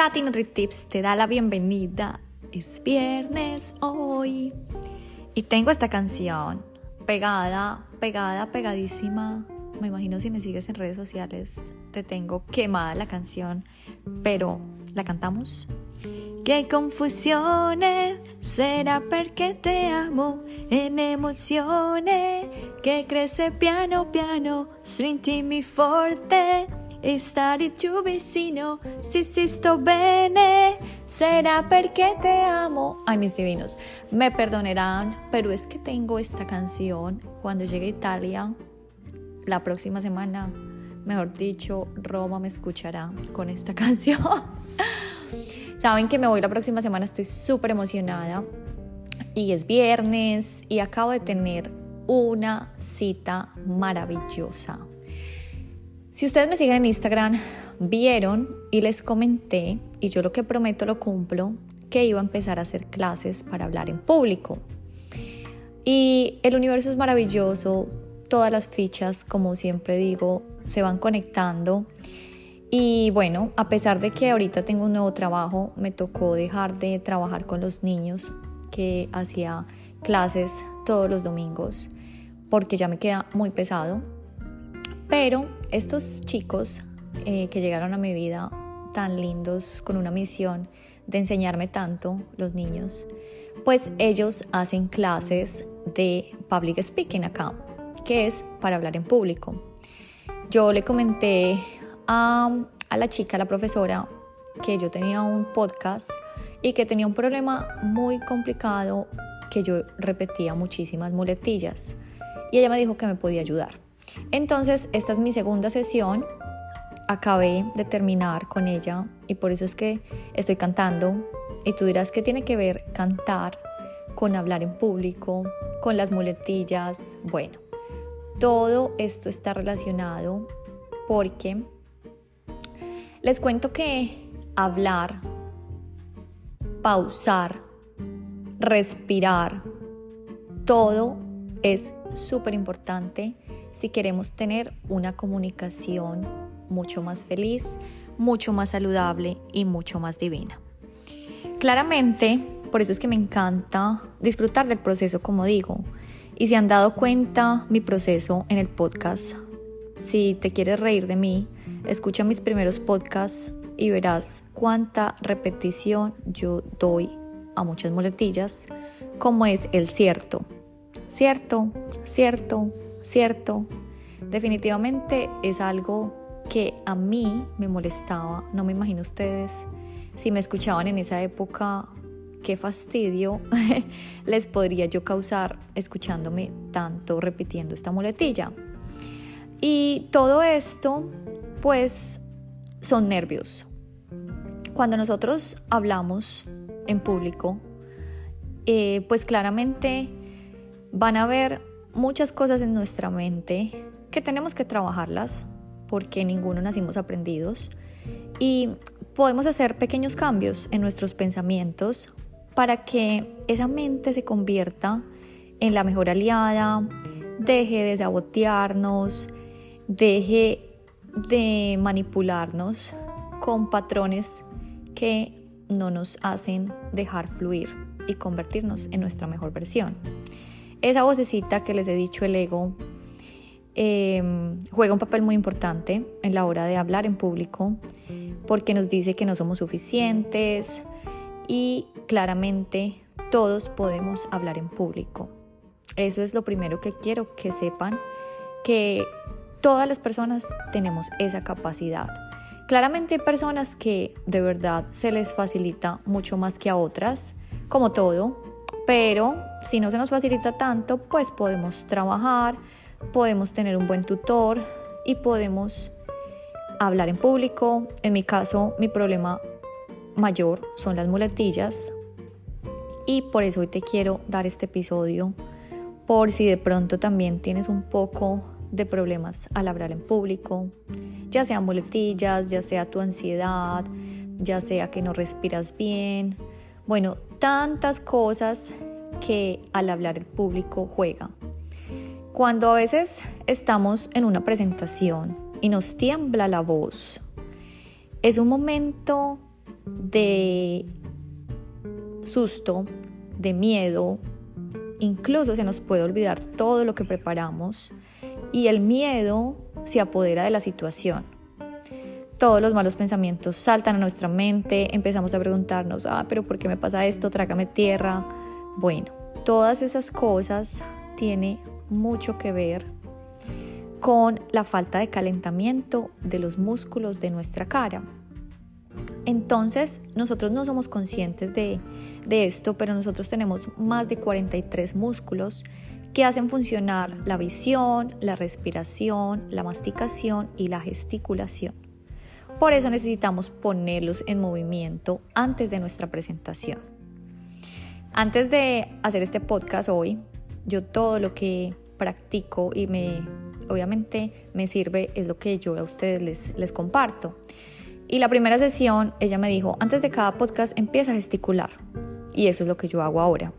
Tati NutriTips te da la bienvenida. Es viernes hoy. Y tengo esta canción pegada, pegada, pegadísima. Me imagino si me sigues en redes sociales, te tengo quemada la canción. Pero, ¿la cantamos? Qué confusión será porque te amo en emociones que crece piano piano, mi forte stare giù vicino, si si sto bene, será porque te amo. Ay, mis divinos, me perdonarán, pero es que tengo esta canción cuando llegue a Italia la próxima semana. Mejor dicho, Roma me escuchará con esta canción. Saben que me voy la próxima semana, estoy súper emocionada. Y es viernes y acabo de tener una cita maravillosa si ustedes me siguen en Instagram, vieron y les comenté, y yo lo que prometo lo cumplo, que iba a empezar a hacer clases para hablar en público. Y el universo es maravilloso, todas las fichas, como siempre digo, se van conectando. Y bueno, a pesar de que ahorita tengo un nuevo trabajo, me tocó dejar de trabajar con los niños que hacía clases todos los domingos, porque ya me queda muy pesado. Pero estos chicos eh, que llegaron a mi vida tan lindos, con una misión de enseñarme tanto, los niños, pues ellos hacen clases de public speaking acá, que es para hablar en público. Yo le comenté a, la chica, la profesora, que yo tenía un podcast y que tenía un problema muy complicado que yo repetía muchísimas muletillas. Y ella me dijo que me podía ayudar. Entonces, esta es mi segunda sesión. Acabé de terminar con ella y por eso es que estoy cantando. Y tú dirás, ¿qué tiene que ver cantar con hablar en público, con las muletillas? Bueno, todo esto está relacionado porque les cuento que hablar, pausar, respirar, todo es súper importante si queremos tener una comunicación mucho más feliz, mucho más saludable y mucho más divina. Claramente, por eso es que me encanta disfrutar del proceso, como digo. Y si han dado cuenta mi proceso en el podcast, si te quieres reír de mí, escucha mis primeros podcasts y verás cuánta repetición yo doy a muchas muletillas, como es el cierto. Cierto, cierto, cierto. Definitivamente es algo que a mí me molestaba, no me imagino ustedes si me escuchaban en esa época, qué fastidio les podría yo causar escuchándome tanto repitiendo esta muletilla. Y todo esto, pues, son nervios. Cuando nosotros hablamos en público, eh, pues claramente van a ver muchas cosas en nuestra mente que tenemos que trabajarlas porque ninguno nacimos aprendidos y podemos hacer pequeños cambios en nuestros pensamientos para que esa mente se convierta en la mejor aliada, deje de sabotearnos, deje de manipularnos con patrones que no nos hacen dejar fluir y convertirnos en nuestra mejor versión. Esa vocecita que les he dicho, el ego, em, juega un papel muy importante en la hora de hablar en público porque nos dice que no somos suficientes y claramente todos podemos hablar en público. Eso es lo primero que quiero que sepan, que todas las personas tenemos esa capacidad. Claramente hay personas que de verdad se les facilita mucho más que a otras, como todo, pero si no se nos facilita tanto, pues podemos trabajar, podemos tener un buen tutor y podemos hablar en público. En mi caso, mi problema mayor son las muletillas y por eso hoy te quiero dar este episodio por si de pronto también tienes un poco de problemas al hablar en público, ya sea muletillas, ya sea tu ansiedad, ya sea que no respiras bien, bueno, tantas cosas que al hablar el público juega. Cuando a veces estamos en una presentación y nos tiembla la voz, es un momento de susto, de miedo, incluso se nos puede olvidar todo lo que preparamos y el miedo se apodera de la situación. Todos los malos pensamientos saltan a nuestra mente, empezamos a preguntarnos, ah, pero ¿por qué me pasa esto? Trágame tierra. Bueno, todas esas cosas tienen mucho que ver con la falta de calentamiento de los músculos de nuestra cara. Entonces, nosotros no somos conscientes de, esto, pero nosotros tenemos más de 43 músculos que hacen funcionar la visión, la respiración, la masticación y la gesticulación. Por eso necesitamos ponerlos en movimiento antes de nuestra presentación. Antes de hacer este podcast hoy, yo todo lo que practico y me obviamente me sirve es lo que yo a ustedes les, les comparto. Y la primera sesión, ella me dijo, antes de cada podcast empieza a gesticular. Y eso es lo que yo hago ahora.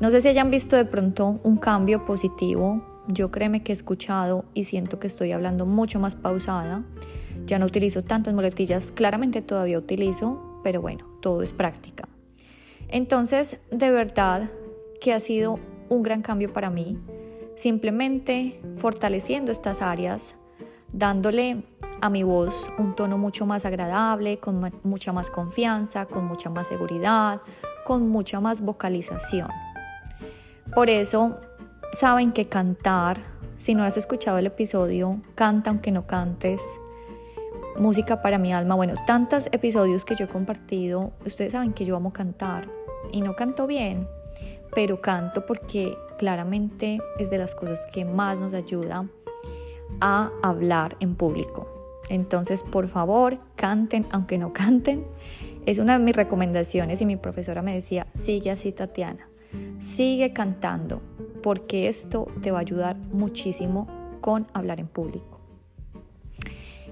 No sé si hayan visto de pronto un cambio positivo. Yo créeme que he escuchado y siento que estoy hablando mucho más pausada. Ya no utilizo tantas muletillas. Claramente todavía utilizo, pero bueno, todo es práctica. Entonces, de verdad que ha sido un gran cambio para mí. Simplemente fortaleciendo estas áreas, dándole a mi voz un tono mucho más agradable, con mucha más confianza, con mucha más seguridad, con mucha más vocalización. Por eso, saben que cantar, si no has escuchado el episodio, canta aunque no cantes, música para mi alma, bueno, tantos episodios que yo he compartido, ustedes saben que yo amo cantar y no canto bien, pero canto porque claramente es de las cosas que más nos ayuda a hablar en público. Entonces, por favor, canten aunque no canten. Es una de mis recomendaciones y mi profesora me decía, sigue así Tatiana, sigue cantando, porque esto te va a ayudar muchísimo con hablar en público.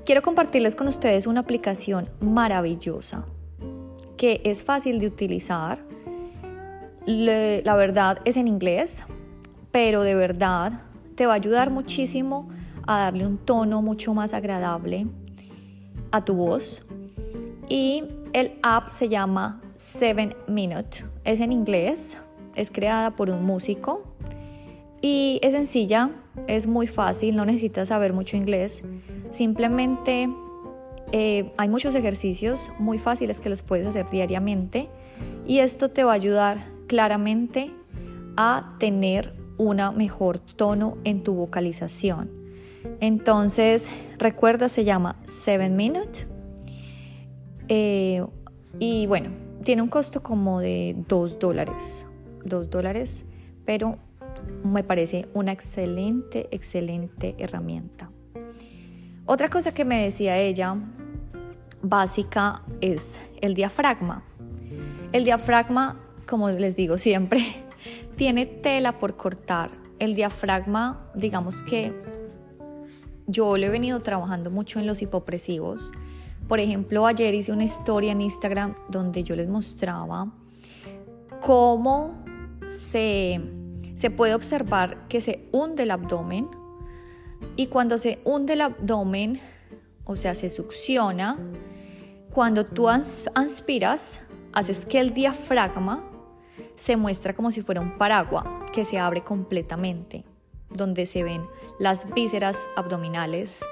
Quiero compartirles con ustedes una aplicación maravillosa que es fácil de utilizar. la verdad es en inglés, pero de verdad te va a ayudar muchísimo a darle un tono mucho más agradable a tu voz. Y el app se llama Seven Minute. Es en inglés, es creada por un músico y es sencilla, es muy fácil, no necesitas saber mucho inglés. Simplemente eh, hay muchos ejercicios muy fáciles que los puedes hacer diariamente y esto te va a ayudar claramente a tener una mejor tono en tu vocalización. Entonces, recuerda, se llama 7 Minute. Eh, y bueno, tiene un costo como de 2 dólares. 2 dólares, pero me parece una excelente, excelente herramienta. Otra cosa que me decía ella, básica, es el diafragma. El diafragma, como les digo siempre, tiene tela por cortar. El diafragma, digamos que yo lo he venido trabajando mucho en los hipopresivos. Por ejemplo, ayer hice una historia en Instagram donde yo les mostraba cómo se, se puede observar que se hunde el abdomen y cuando se hunde el abdomen, o sea, se succiona, cuando tú aspiras, haces que el diafragma se muestra como si fuera un paraguas que se abre completamente donde se ven las vísceras abdominales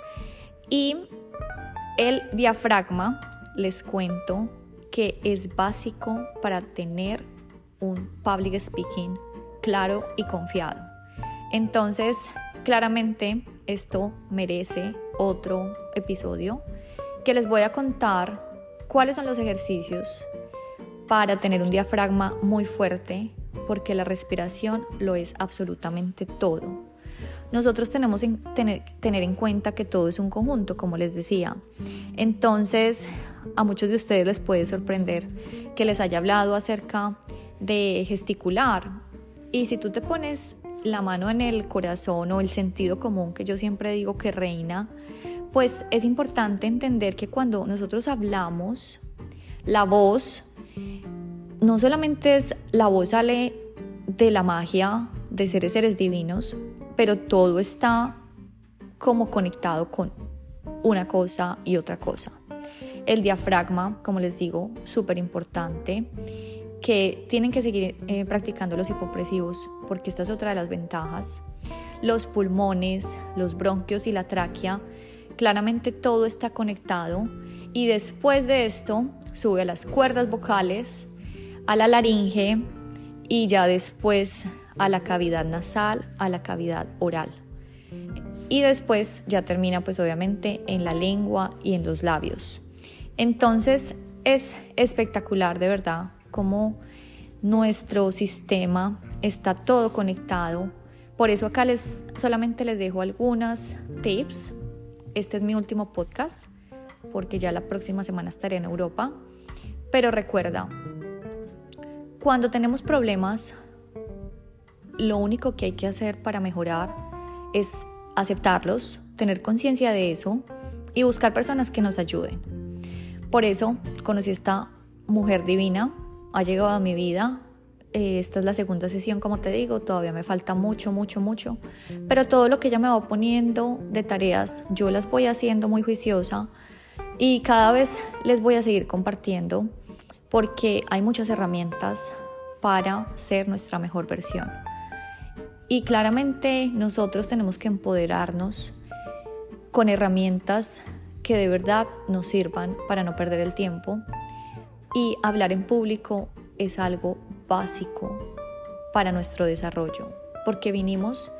y el diafragma, les cuento que es básico para tener un public speaking claro y confiado. Entonces, claramente esto merece otro episodio que les voy a contar cuáles son los ejercicios para tener un diafragma muy fuerte, porque la respiración lo es absolutamente todo nosotros tenemos que tener, tener en cuenta que todo es un conjunto, como les decía. Entonces, a muchos de ustedes les puede sorprender que les haya hablado acerca de gesticular. Y si tú te pones la mano en el corazón o el sentido común que yo siempre digo que reina, pues es importante entender que cuando nosotros hablamos, la voz no solamente es la voz sale de la magia de seres seres divinos, pero todo está como conectado con una cosa y otra cosa. El diafragma, como les digo, súper importante, que tienen que seguir eh, practicando los hipopresivos porque esta es otra de las ventajas. Los pulmones, los bronquios y la tráquea, claramente todo está conectado y después de esto sube a las cuerdas vocales, a la laringe y ya después a la cavidad nasal, a la cavidad oral. Y después ya termina pues obviamente en la lengua y en los labios. Entonces es espectacular de verdad cómo nuestro sistema está todo conectado. Por eso acá les solamente les dejo algunas tips. Este es mi último podcast porque ya la próxima semana estaré en Europa. Pero recuerda, cuando tenemos problemas, lo único que hay que hacer para mejorar es aceptarlos, tener conciencia de eso y buscar personas que nos ayuden. Por eso conocí a esta mujer divina, ha llegado a mi vida. Eh, esta es la segunda sesión, como te digo, todavía me falta mucho, mucho, mucho. Pero todo lo que ella me va poniendo de tareas, yo las voy haciendo muy juiciosa y cada vez les voy a seguir compartiendo porque hay muchas herramientas para ser nuestra mejor versión. Y claramente nosotros tenemos que empoderarnos con herramientas que de verdad nos sirvan para no perder el tiempo. Y hablar en público es algo básico para nuestro desarrollo, porque vinimos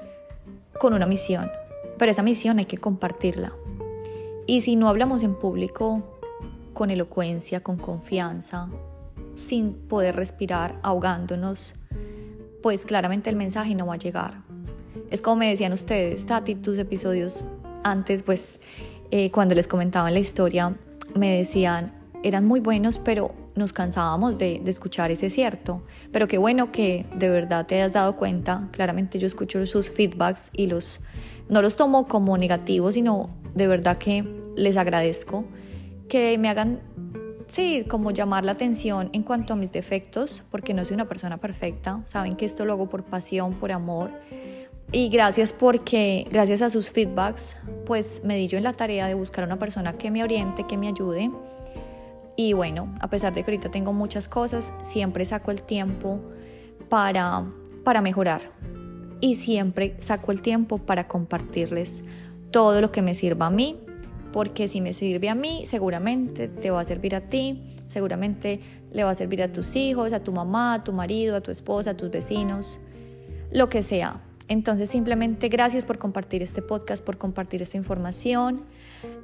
con una misión, pero esa misión hay que compartirla. Y si no hablamos en público con elocuencia, con confianza, sin poder respirar, ahogándonos, pues claramente el mensaje no va a llegar. Es como me decían ustedes, Tati, tus episodios antes, pues eh, cuando les comentaban la historia, me decían, eran muy buenos, pero nos cansábamos de, escuchar ese cierto. Pero qué bueno que de verdad te hayas dado cuenta. Claramente yo escucho sus feedbacks y los no los tomo como negativos, sino de verdad que les agradezco que me hagan sí, como llamar la atención en cuanto a mis defectos, porque no soy una persona perfecta. Saben que esto lo hago por pasión, por amor. Y gracias porque, gracias a sus feedbacks, pues me di yo en la tarea de buscar una persona que me oriente, que me ayude. Y bueno, a pesar de que ahorita tengo muchas cosas, siempre saco el tiempo para, para mejorar. Y siempre saco el tiempo para compartirles todo lo que me sirva a mí porque si me sirve a mí, seguramente te va a servir a ti, seguramente le va a servir a tus hijos, a tu mamá, a tu marido, a tu esposa, a tus vecinos, lo que sea. Entonces simplemente gracias por compartir este podcast, por compartir esta información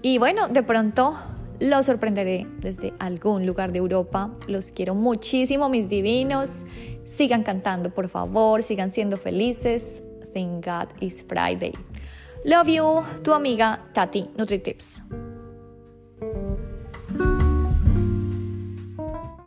y bueno, de pronto los sorprenderé desde algún lugar de Europa. Los quiero muchísimo, mis divinos. Sigan cantando, por favor, sigan siendo felices. Thank God it's Friday. Love you, tu amiga Tati NutriTips.